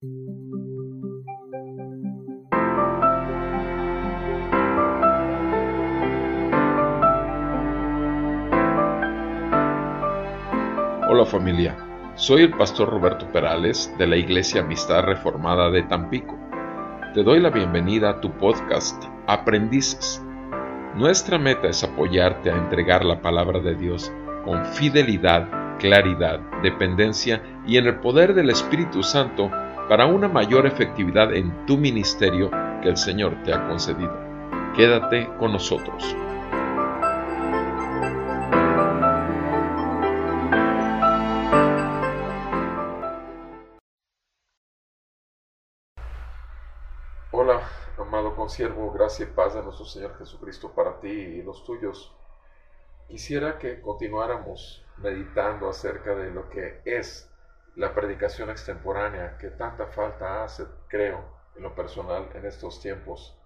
Hola familia, soy el pastor Roberto Perales de la Iglesia Amistad Reformada de Tampico. Te doy la bienvenida a tu podcast Aprendices. Nuestra meta es apoyarte a entregar la palabra de Dios con fidelidad, claridad, dependencia y en el poder del Espíritu Santo para una mayor efectividad en tu ministerio que el Señor te ha concedido. Quédate con nosotros. Hola, amado consiervo, gracia y paz de nuestro Señor Jesucristo para ti y los tuyos. Quisiera que continuáramos meditando acerca de lo que es la predicación extemporánea que tanta falta hace, creo, en lo personal en estos tiempos.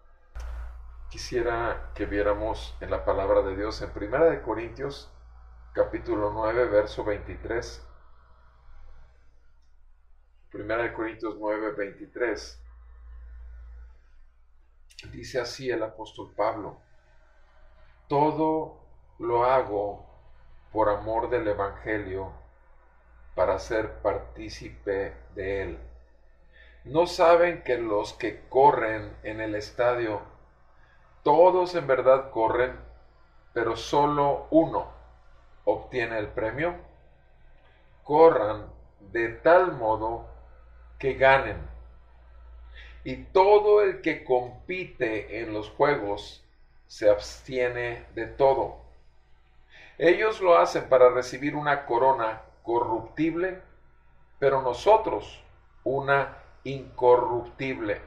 Quisiera que viéramos en la palabra de Dios en Primera de Corintios capítulo 9 verso 23. Primera de Corintios 9 23. Dice así el apóstol Pablo, todo lo hago por amor del Evangelio para ser partícipe de él. ¿No saben que los que corren en el estadio, todos en verdad corren, pero solo uno obtiene el premio? Corran de tal modo que ganen. Y todo el que compite en los juegos se abstiene de todo. Ellos lo hacen para recibir una corona corruptible, pero nosotros una incorruptible.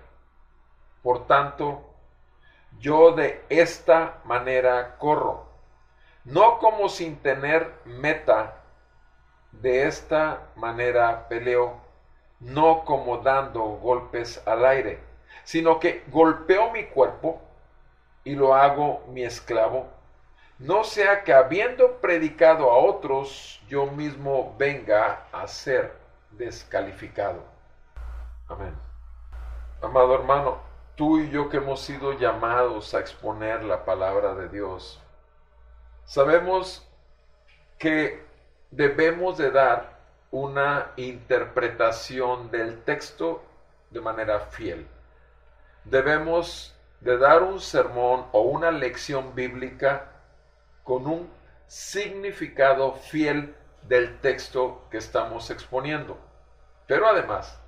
Por tanto, yo de esta manera corro, no como sin tener meta, de esta manera peleo, no como dando golpes al aire, sino que golpeo mi cuerpo y lo hago mi esclavo no sea que habiendo predicado a otros, yo mismo venga a ser descalificado. Amén. Amado hermano, tú y yo que hemos sido llamados a exponer la palabra de Dios, sabemos que debemos de dar una interpretación del texto de manera fiel. Debemos de dar un sermón o una lección bíblica con un significado fiel del texto que estamos exponiendo. Pero además,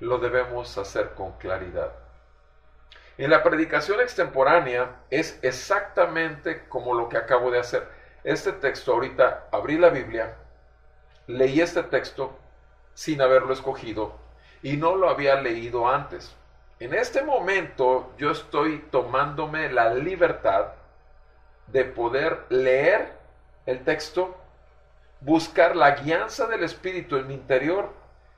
lo debemos hacer con claridad. En la predicación extemporánea es exactamente como lo que acabo de hacer. Este texto, ahorita abrí la Biblia, leí este texto sin haberlo escogido y no lo había leído antes. En este momento yo estoy tomándome la libertad de poder leer el texto, buscar la guianza del Espíritu en mi interior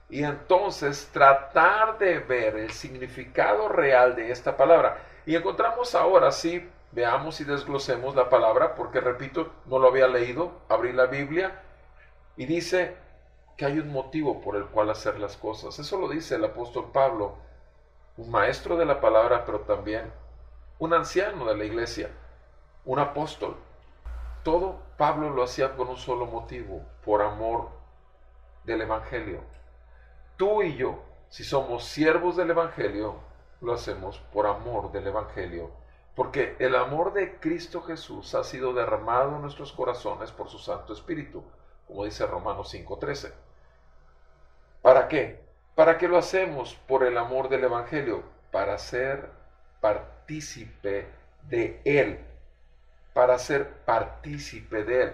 y entonces tratar de ver el significado real de esta palabra. Y encontramos ahora, sí, veamos y desglosemos la palabra, porque repito, no lo había leído, abrí la Biblia y dice que hay un motivo por el cual hacer las cosas. Eso lo dice el apóstol Pablo, un maestro de la palabra, pero también un anciano de la iglesia un apóstol. Todo Pablo lo hacía con un solo motivo, por amor del Evangelio. Tú y yo, si somos siervos del Evangelio, lo hacemos por amor del Evangelio, porque el amor de Cristo Jesús ha sido derramado en nuestros corazones por su Santo Espíritu, como dice Romanos 5:13. ¿Para qué? ¿Para qué lo hacemos por el amor del Evangelio? Para ser partícipe de Él para ser partícipe de Él.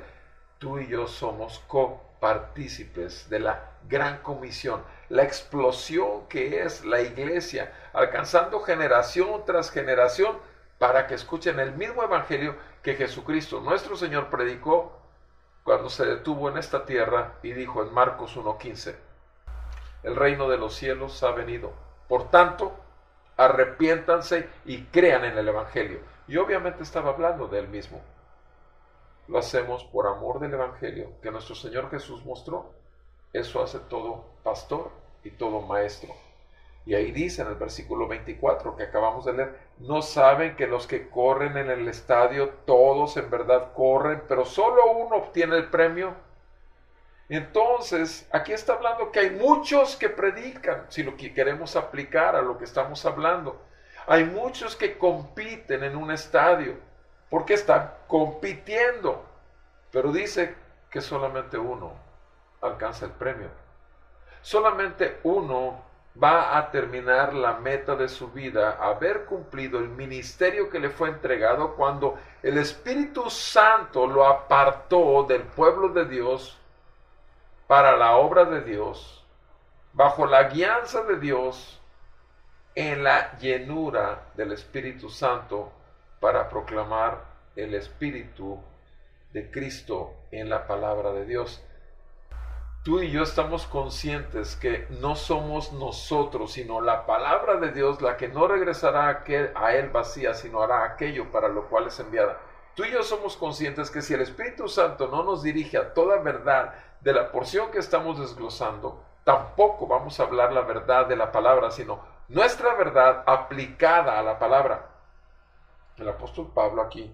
Tú y yo somos copartícipes de la gran comisión, la explosión que es la iglesia, alcanzando generación tras generación para que escuchen el mismo evangelio que Jesucristo, nuestro Señor, predicó cuando se detuvo en esta tierra y dijo en Marcos 1.15, el reino de los cielos ha venido. Por tanto, arrepiéntanse y crean en el Evangelio. Y obviamente estaba hablando de él mismo. Lo hacemos por amor del Evangelio que nuestro Señor Jesús mostró. Eso hace todo pastor y todo maestro. Y ahí dice en el versículo 24 que acabamos de leer, no saben que los que corren en el estadio, todos en verdad corren, pero solo uno obtiene el premio. Entonces, aquí está hablando que hay muchos que predican, si lo que queremos aplicar a lo que estamos hablando. Hay muchos que compiten en un estadio, porque están compitiendo. Pero dice que solamente uno alcanza el premio. Solamente uno va a terminar la meta de su vida, haber cumplido el ministerio que le fue entregado cuando el Espíritu Santo lo apartó del pueblo de Dios para la obra de Dios, bajo la guianza de Dios, en la llenura del Espíritu Santo para proclamar el Espíritu de Cristo en la palabra de Dios tú y yo estamos conscientes que no somos nosotros, sino la palabra de Dios la que no regresará a, Él vacía, sino hará aquello para lo cual es enviada. Tú y yo somos conscientes que si el Espíritu Santo no nos dirige a toda verdad de la porción que estamos desglosando, tampoco vamos a hablar la verdad de la palabra, sino nuestra verdad aplicada a la palabra. El apóstol Pablo aquí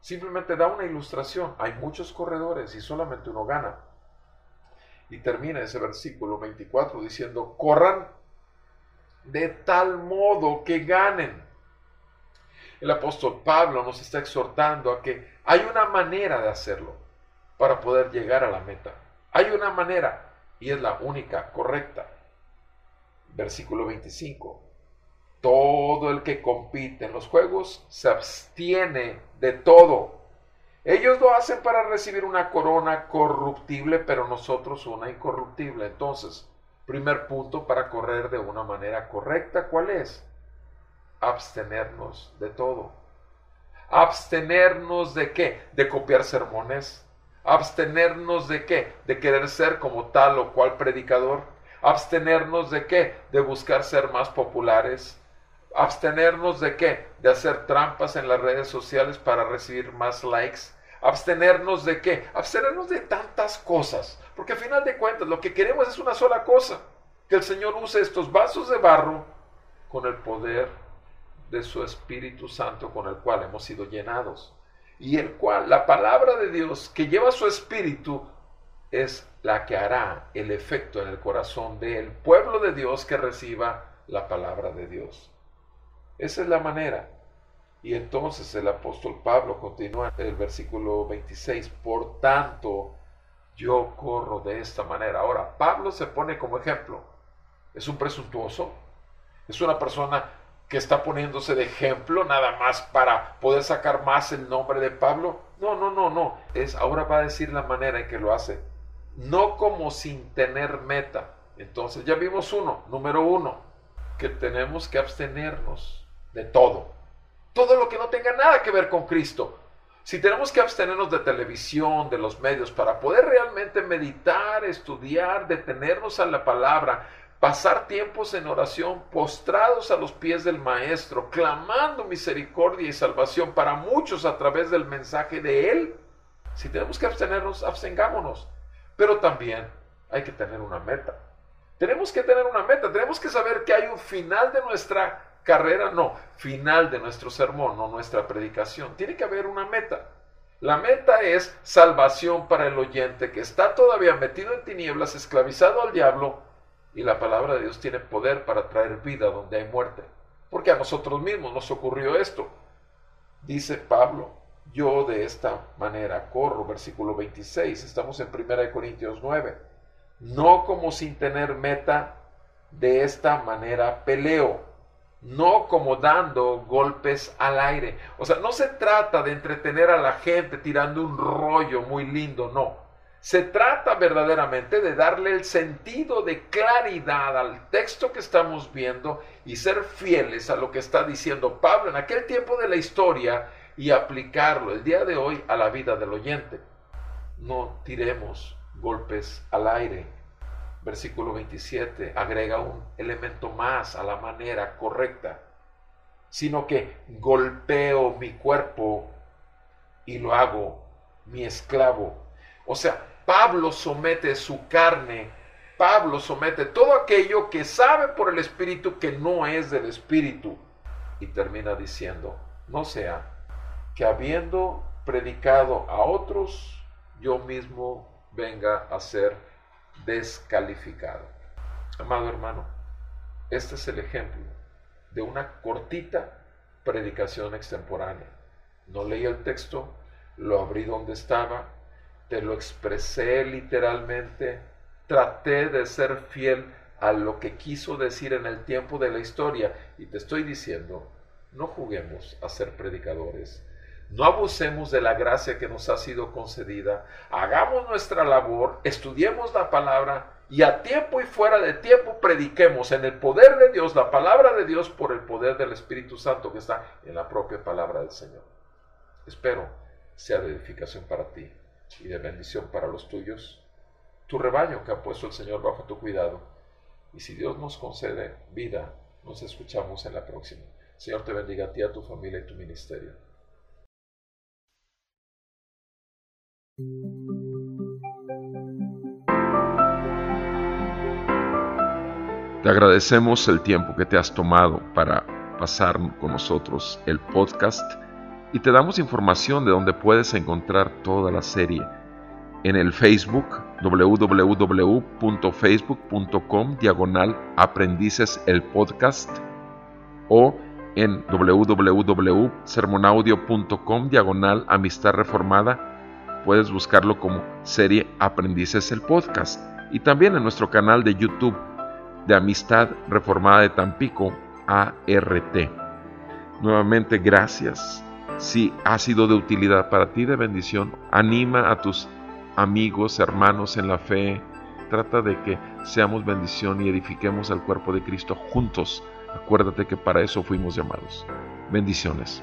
simplemente da una ilustración. Hay muchos corredores y solamente uno gana. Y termina ese versículo 24 diciendo, corran de tal modo que ganen. El apóstol Pablo nos está exhortando a que hay una manera de hacerlo para poder llegar a la meta. Hay una manera y es la única correcta. Versículo 25. Todo el que compite en los juegos se abstiene de todo ellos lo hacen para recibir una corona corruptible, pero nosotros una incorruptible. Entonces, primer punto para correr de una manera correcta, ¿cuál es? Abstenernos de todo. Abstenernos de qué? De copiar sermones. Abstenernos de qué? De querer ser como tal o cual predicador. Abstenernos de qué? De buscar ser más populares. Abstenernos de qué? De hacer trampas en las redes sociales para recibir más likes. Abstenernos de qué? Abstenernos de tantas cosas. Porque al final de cuentas lo que queremos es una sola cosa. Que el Señor use estos vasos de barro con el poder de su Espíritu Santo con el cual hemos sido llenados. Y el cual, la palabra de Dios que lleva su Espíritu es la que hará el efecto en el corazón del pueblo de Dios que reciba la palabra de Dios. Esa es la manera. Y entonces el apóstol Pablo continúa en el versículo 26, por tanto, yo corro de esta manera. Ahora, Pablo se pone como ejemplo. Es un presuntuoso, es una persona que está poniéndose de ejemplo nada más para poder sacar más el nombre de Pablo. No, no, no, no. Es ahora va a decir la manera en que lo hace. No como sin tener meta. Entonces ya vimos uno, número uno, que tenemos que abstenernos de todo. Todo lo que no tenga nada que ver con Cristo. Si tenemos que abstenernos de televisión, de los medios, para poder realmente meditar, estudiar, detenernos a la palabra, pasar tiempos en oración, postrados a los pies del Maestro, clamando misericordia y salvación para muchos a través del mensaje de Él. Si tenemos que abstenernos, abstengámonos. Pero también hay que tener una meta. Tenemos que tener una meta, tenemos que saber que hay un final de nuestra carrera, no, final de nuestro sermón, no nuestra predicación. Tiene que haber una meta. La meta es salvación para el oyente que está todavía metido en tinieblas, esclavizado al diablo, y la palabra de Dios tiene poder para traer vida donde hay muerte. Porque a nosotros mismos nos ocurrió esto. Dice Pablo, yo de esta manera corro, versículo 26, estamos en 1 Corintios 9, no como sin tener meta, de esta manera peleo no como dando golpes al aire. O sea, no se trata de entretener a la gente tirando un rollo muy lindo, no. Se trata verdaderamente de darle el sentido de claridad al texto que estamos viendo y ser fieles a lo que está diciendo Pablo en aquel tiempo de la historia y aplicarlo el día de hoy a la vida del oyente. No tiremos golpes al aire versículo 27, agrega un elemento más a la manera correcta, sino que golpeo mi cuerpo y lo hago mi esclavo. O sea, Pablo somete su carne Pablo somete todo aquello que sabe por el Espíritu que no es del Espíritu. Y termina diciendo, no sea que habiendo predicado a otros, yo mismo venga a ser descalificado. Amado hermano, este es el ejemplo de una cortita predicación extemporánea. No leí el texto, lo abrí donde estaba, te lo expresé literalmente, traté de ser fiel a lo que quiso decir en el tiempo de la historia y te estoy diciendo, no juguemos a ser predicadores, no abusemos de la gracia que nos ha sido concedida, hagamos nuestra labor, estudiemos la palabra y a tiempo y fuera de tiempo prediquemos en el poder de Dios, la palabra de Dios por el poder del Espíritu Santo que está en la propia palabra del Señor. Espero sea de edificación para ti y de bendición para los tuyos tu rebaño que ha puesto el Señor bajo tu cuidado. Y si Dios nos concede vida, nos escuchamos en la próxima. Señor te bendiga a ti, a tu familia y tu ministerio. Te agradecemos el tiempo que te has tomado para pasar con nosotros el podcast y te damos información de donde puedes encontrar toda la serie. En el Facebook www.facebook.com diagonal aprendices el podcast o en www.sermonaudio.com diagonal amistad reformada puedes buscarlo como serie aprendices el podcast y también en nuestro canal de YouTube de Amistad Reformada de Tampico ART. Nuevamente gracias. Si ha sido de utilidad para ti, de bendición, anima a tus amigos, hermanos en la fe. Trata de que seamos bendición y edifiquemos al cuerpo de Cristo juntos. Acuérdate que para eso fuimos llamados. Bendiciones.